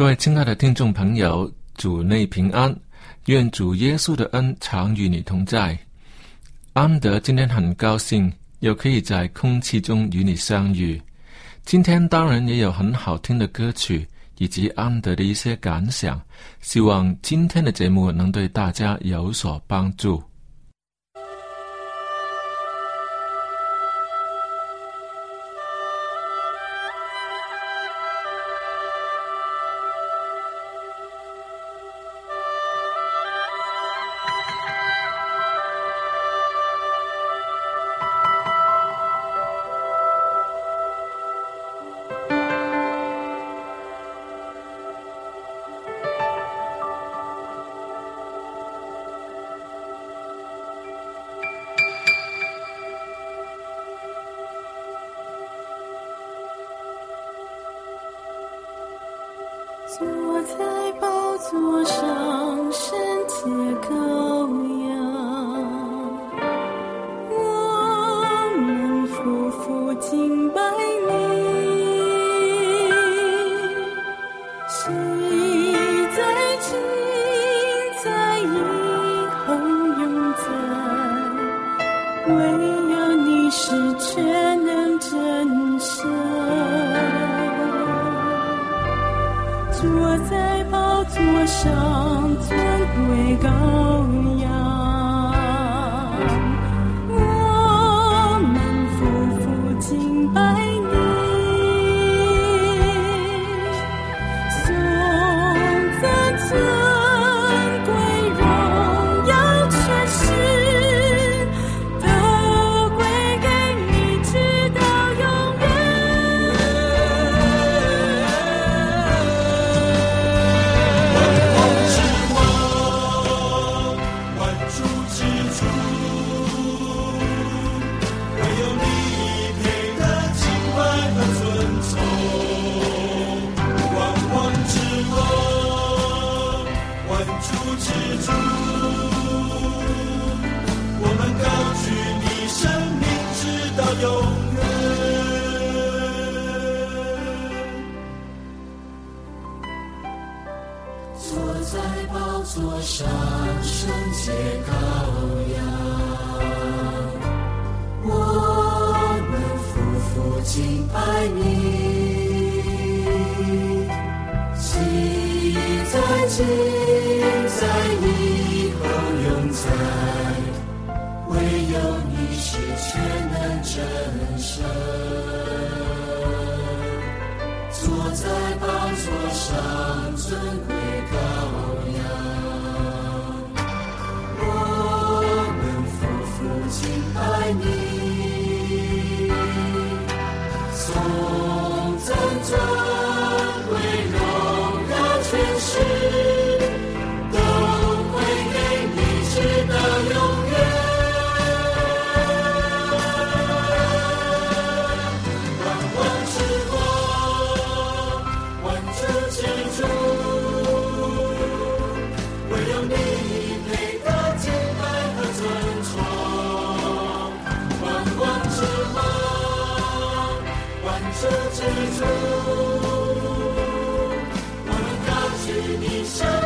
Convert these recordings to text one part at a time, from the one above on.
各位亲爱的听众朋友，主内平安，愿主耶稣的恩常与你同在。安德今天很高兴又可以在空气中与你相遇。今天当然也有很好听的歌曲，以及安德的一些感想。希望今天的节目能对大家有所帮助。坐在宝座上，圣洁羔上，尊贵高我们高举你手。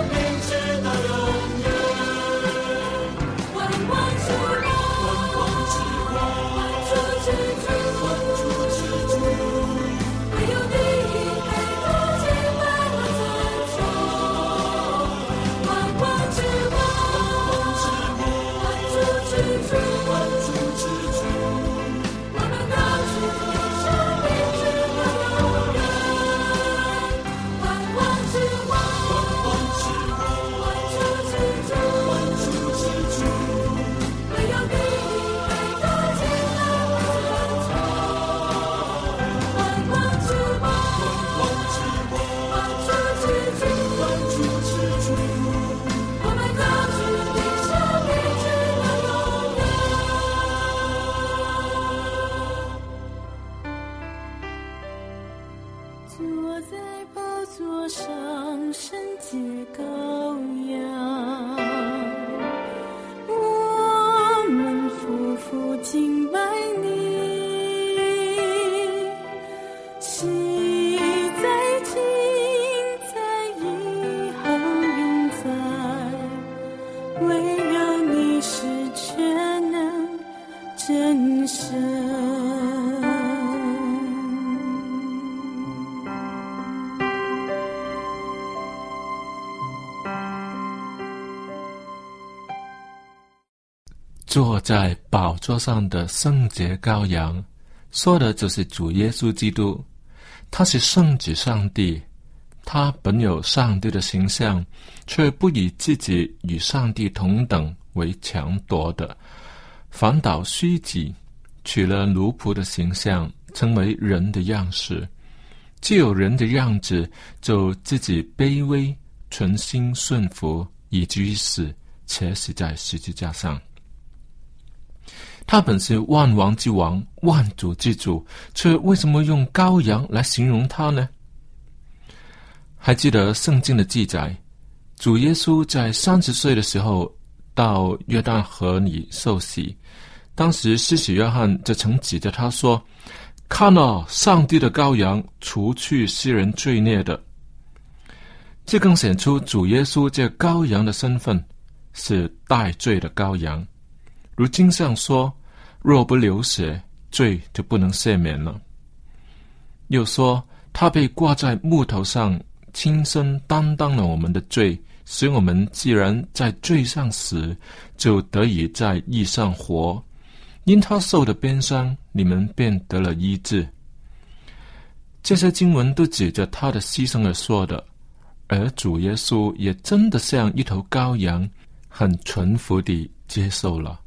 在宝座上的圣洁羔羊，说的就是主耶稣基督。他是圣子上帝，他本有上帝的形象，却不以自己与上帝同等为强夺的，反倒虚己，取了奴仆的形象，成为人的样式。既有人的样子，就自己卑微，存心顺服，以至于死，且死在十字架上。他本是万王之王，万主之主，却为什么用羔羊来形容他呢？还记得圣经的记载，主耶稣在三十岁的时候到约旦河里受洗，当时施洗约翰就曾指着他说：“看啊，上帝的羔羊，除去世人罪孽的。”这更显出主耶稣这羔羊的身份是带罪的羔羊。如经上说：“若不流血，罪就不能赦免了。”又说他被挂在木头上，亲身担当了我们的罪，使我们既然在罪上死，就得以在义上活。因他受的鞭伤，你们便得了医治。这些经文都指着他的牺牲而说的，而主耶稣也真的像一头羔羊，很淳服地接受了。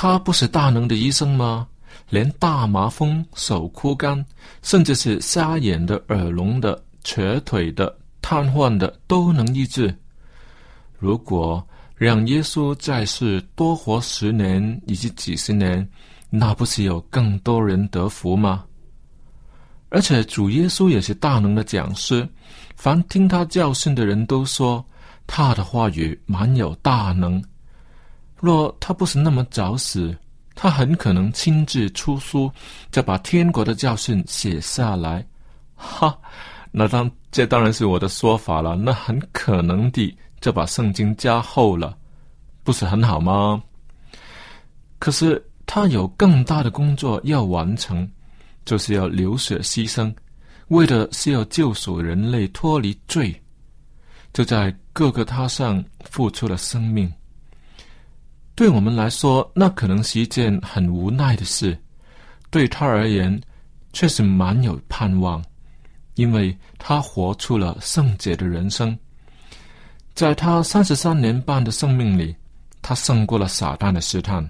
他不是大能的医生吗？连大麻风、手枯干，甚至是瞎眼的、耳聋的、瘸腿的、瘫痪的都能医治。如果让耶稣在世多活十年以及几十年，那不是有更多人得福吗？而且主耶稣也是大能的讲师，凡听他教训的人都说他的话语满有大能，若他不是那么早死，他很可能亲自出书，再把天国的教训写下来。哈，那当这当然是我的说法了。那很可能的就把圣经加厚了，不是很好吗？可是他有更大的工作要完成，就是要流血牺牲，为的是要救赎人类脱离罪，就在各个他上付出了生命。对我们来说，那可能是一件很无奈的事；对他而言，却是蛮有盼望，因为他活出了圣洁的人生。在他三十三年半的生命里，他胜过了撒旦的试探。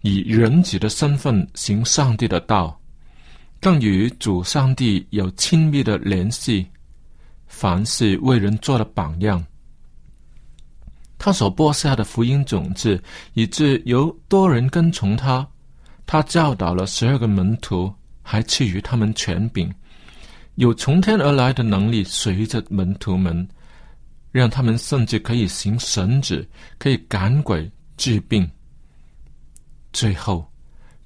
以人子的身份行上帝的道，更与主上帝有亲密的联系。凡是为人做了榜样，他所播下的福音种子，以致有多人跟从他。他教导了十二个门徒，还赐予他们权柄，有从天而来的能力随着门徒们，让他们甚至可以行神旨，可以赶鬼治病。最后，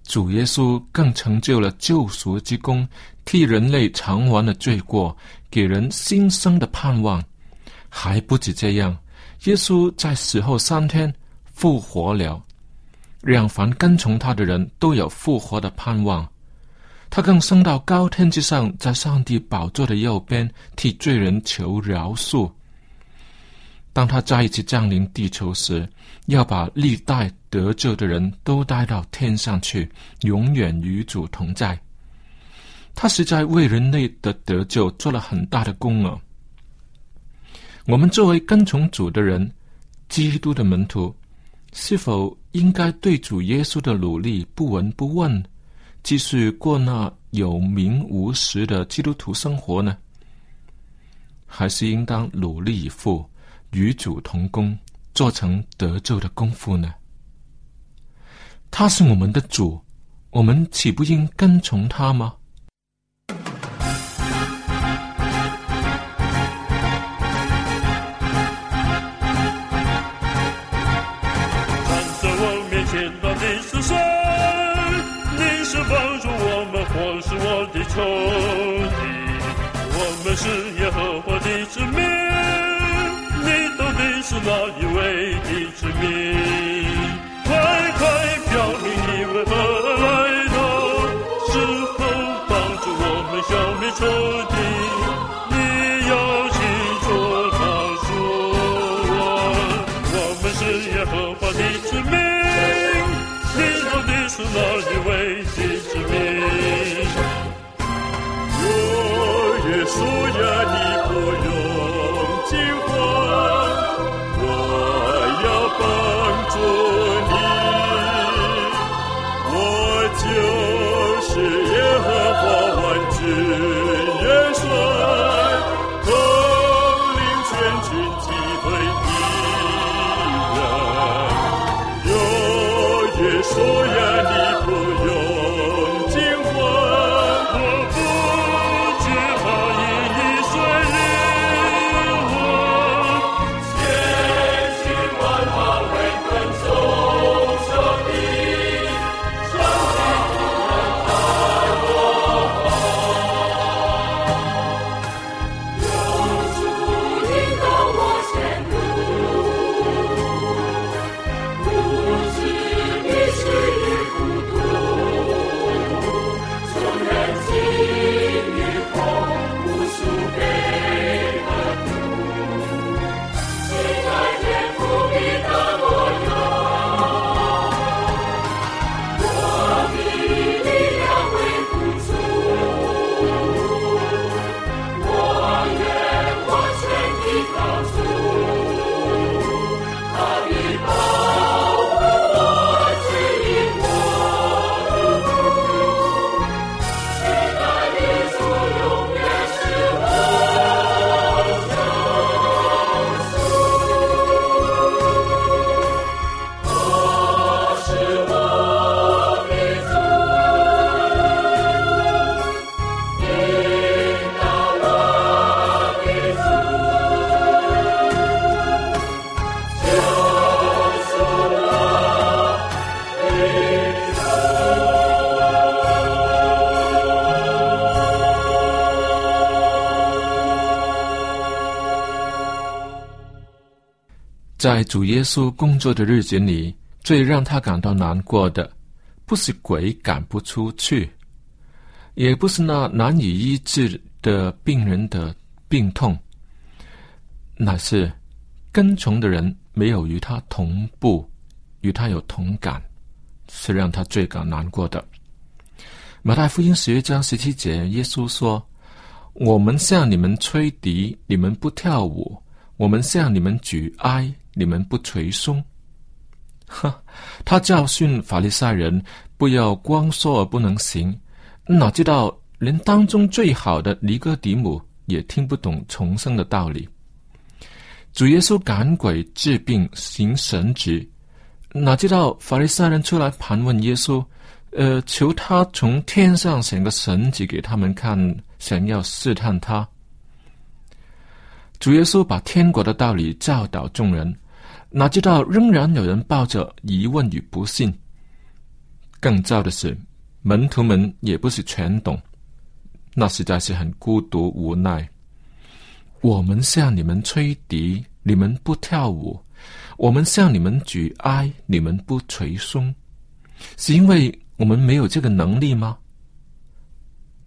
主耶稣更成就了救赎之功，替人类偿还了罪过，给人新生的盼望。还不止这样，耶稣在死后三天复活了，让凡跟从他的人都有复活的盼望。他更升到高天之上，在上帝宝座的右边，替罪人求饶恕。当他再一次降临地球时，要把历代得救的人都带到天上去，永远与主同在。他是在为人类的得救做了很大的功啊！我们作为跟从主的人，基督的门徒，是否应该对主耶稣的努力不闻不问，继续过那有名无实的基督徒生活呢？还是应当努力以赴？与主同工，做成得救的功夫呢？他是我们的主，我们岂不应跟从他吗？到在主耶稣工作的日子里，最让他感到难过的，不是鬼赶不出去，也不是那难以医治的病人的病痛，乃是跟从的人没有与他同步，与他有同感，是让他最感难过的。马太福音十一章十七节，耶稣说：“我们向你们吹笛，你们不跳舞；我们向你们举哀，你们不垂松。”哈，他教训法利赛人不要光说而不能行，哪知道连当中最好的尼哥底母也听不懂重生的道理。主耶稣赶鬼治病行神职，哪知道法利赛人出来盘问耶稣。呃，求他从天上显个神迹给他们看，想要试探他。主耶稣把天国的道理教导众人，哪知道仍然有人抱着疑问与不信。更糟的是，门徒们也不是全懂，那实在是很孤独无奈。我们向你们吹笛，你们不跳舞；我们向你们举哀，你们不捶胸，是因为。我们没有这个能力吗？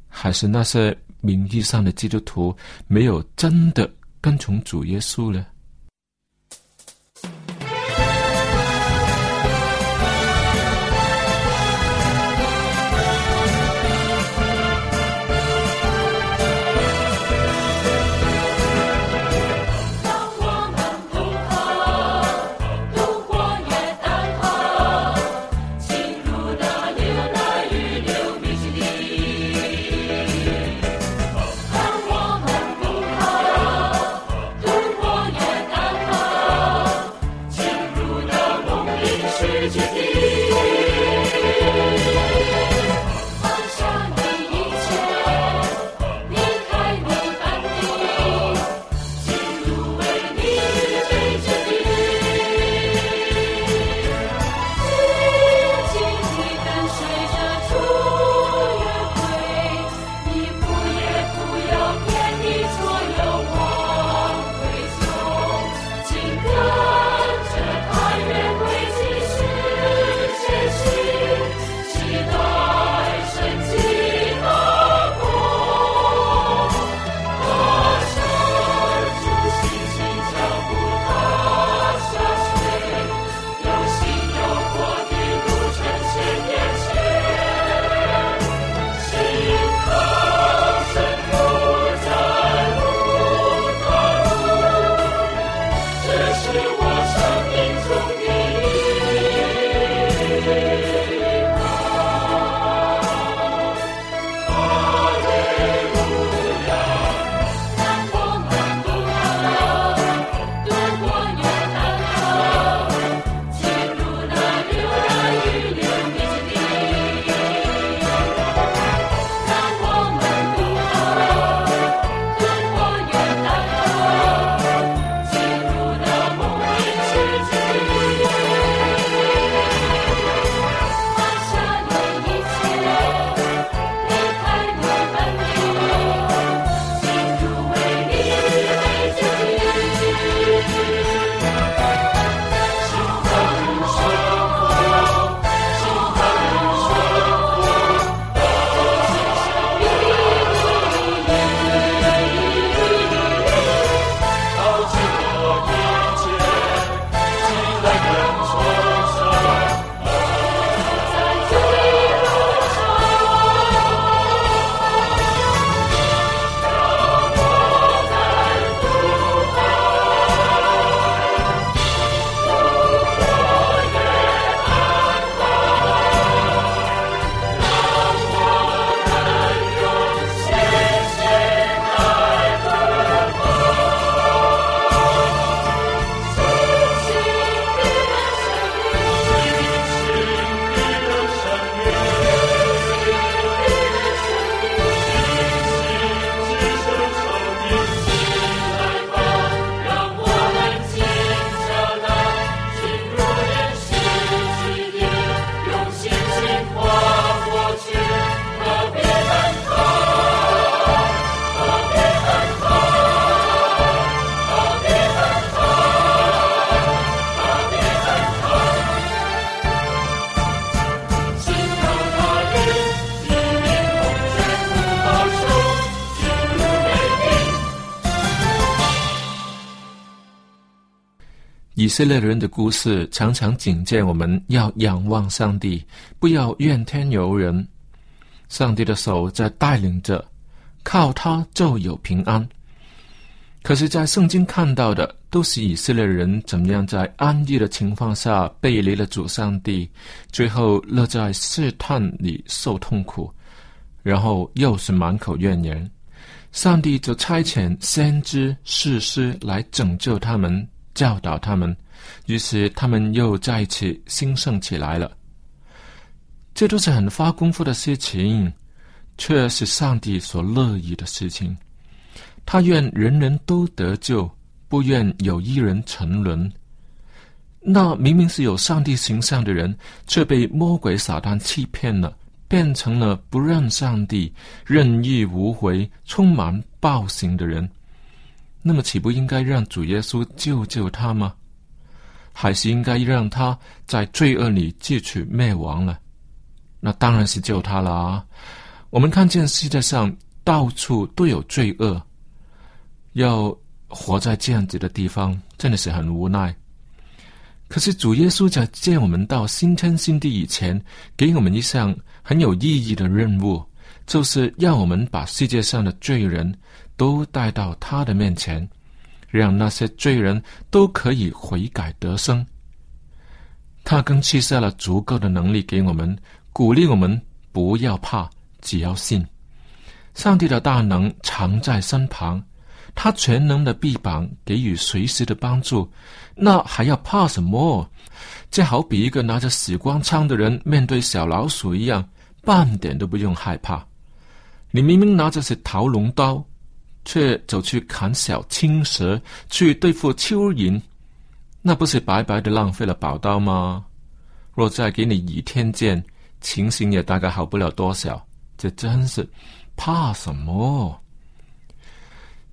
还是那些名义上的基督徒没有真的跟从主耶稣呢？以色列人的故事常常警戒我们要仰望上帝，不要怨天尤人。上帝的手在带领着，靠他就有平安。可是，在圣经看到的都是以色列人怎么样在安逸的情况下背离了主上帝，最后乐在试探里受痛苦，然后又是满口怨言。上帝就差遣先知、士师来拯救他们、教导他们，于是他们又再次兴盛起来了。这都是很花功夫的事情，却是上帝所乐意的事情。他愿人人都得救，不愿有一人沉沦。那明明是有上帝形象的人，却被魔鬼撒旦欺骗了，变成了不认上帝、任意无回、充满暴行的人。那么，岂不应该让主耶稣救救他吗？还是应该让他在罪恶里汲取灭亡了？那当然是救他了啊！我们看见世界上到处都有罪恶。要活在这样子的地方，真的是很无奈。可是主耶稣在接我们到新天新地以前，给我们一项很有意义的任务，就是要我们把世界上的罪人都带到他的面前，让那些罪人都可以悔改得生。他更赐下了足够的能力给我们，鼓励我们不要怕，只要信。上帝的大能常在身旁。他全能的臂膀给予随时的帮助，那还要怕什么？这好比一个拿着死光枪的人面对小老鼠一样，半点都不用害怕。你明明拿着是桃龙刀，却走去砍小青蛇，去对付蚯蚓，那不是白白的浪费了宝刀吗？若再给你倚天剑，情形也大概好不了多少。这真是怕什么？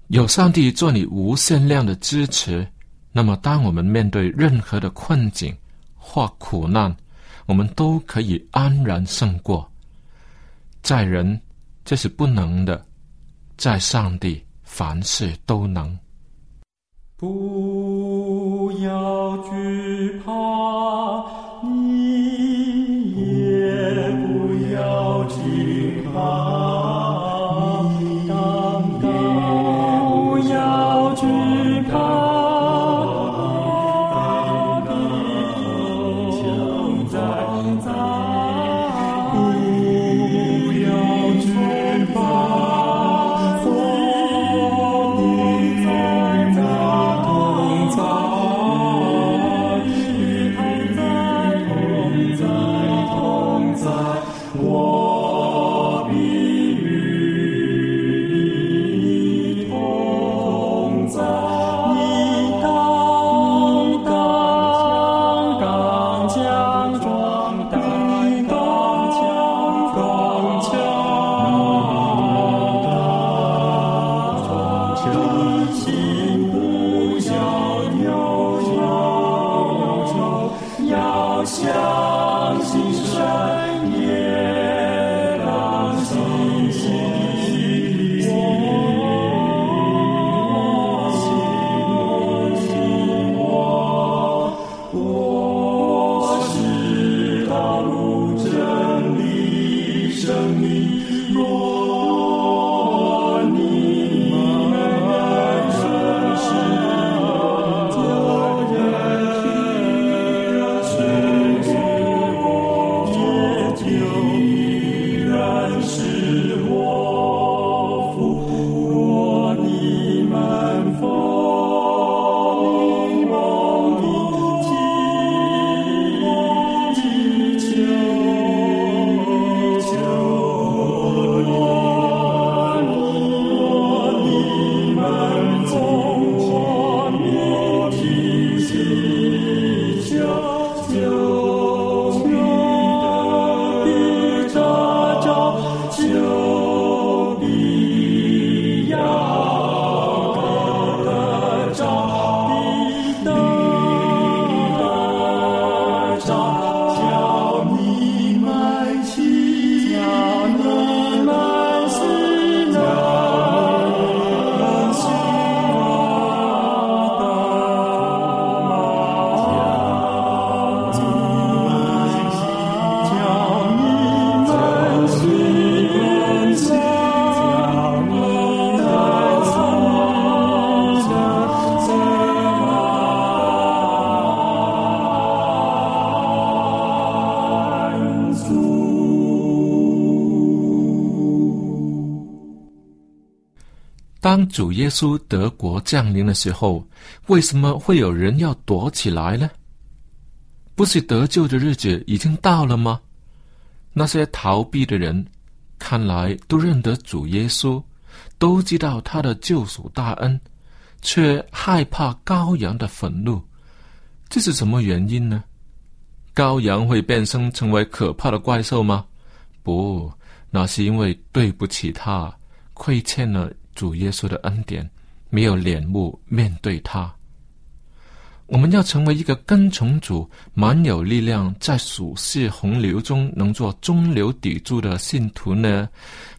有上帝做你无限量的支持，那么当我们面对任何的困境或苦难，我们都可以安然胜过。在人这是不能的，在上帝凡事都能。不要惧怕，你也不要惧怕，要相信神。当主耶稣德国降临的时候，为什么会有人要躲起来呢？不是得救的日子已经到了吗？那些逃避的人，看来都认得主耶稣，都知道他的救赎大恩，却害怕羔羊的愤怒。这是什么原因呢？羔羊会变身成为可怕的怪兽吗？不，那是因为对不起他，亏欠了主耶稣的恩典，没有脸目面对他。我们要成为一个跟从主、蛮有力量，在属世洪流中能做中流砥柱的信徒呢，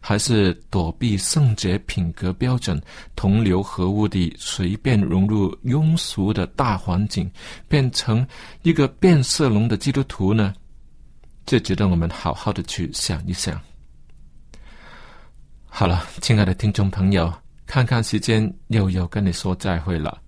还是躲避圣洁品格标准、同流合污地随便融入庸俗的大环境，变成一个变色龙的基督徒呢？这值得我们好好的去想一想。好了，亲爱的听众朋友，看看时间，又要跟你说再会了。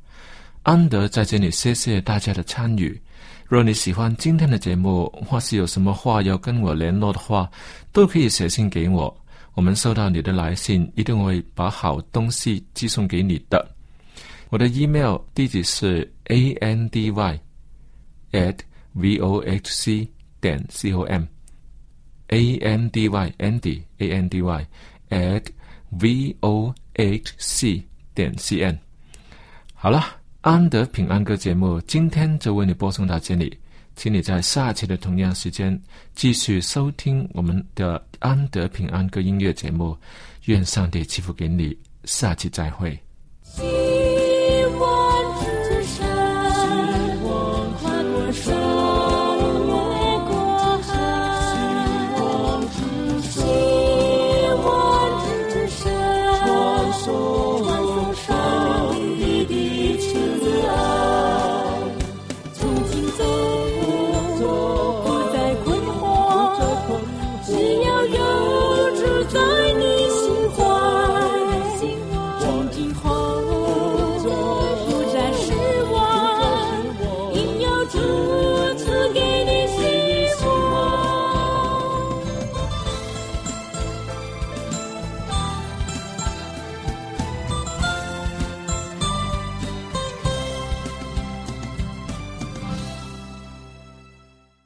安德在这里，谢谢大家的参与。若你喜欢今天的节目，或是有什么话要跟我联络的话，都可以写信给我。我们收到你的来信，一定会把好东西寄送给你的。我的 email 地址是 a n d y at v o h c 点 c o m a n d y andy a n d y at v o h c 点 c n。好了。安德平安歌节目今天就为你播送到这里，请你在下期的同样时间继续收听我们的安德平安歌音乐节目。愿上帝赐福给你，下期再会。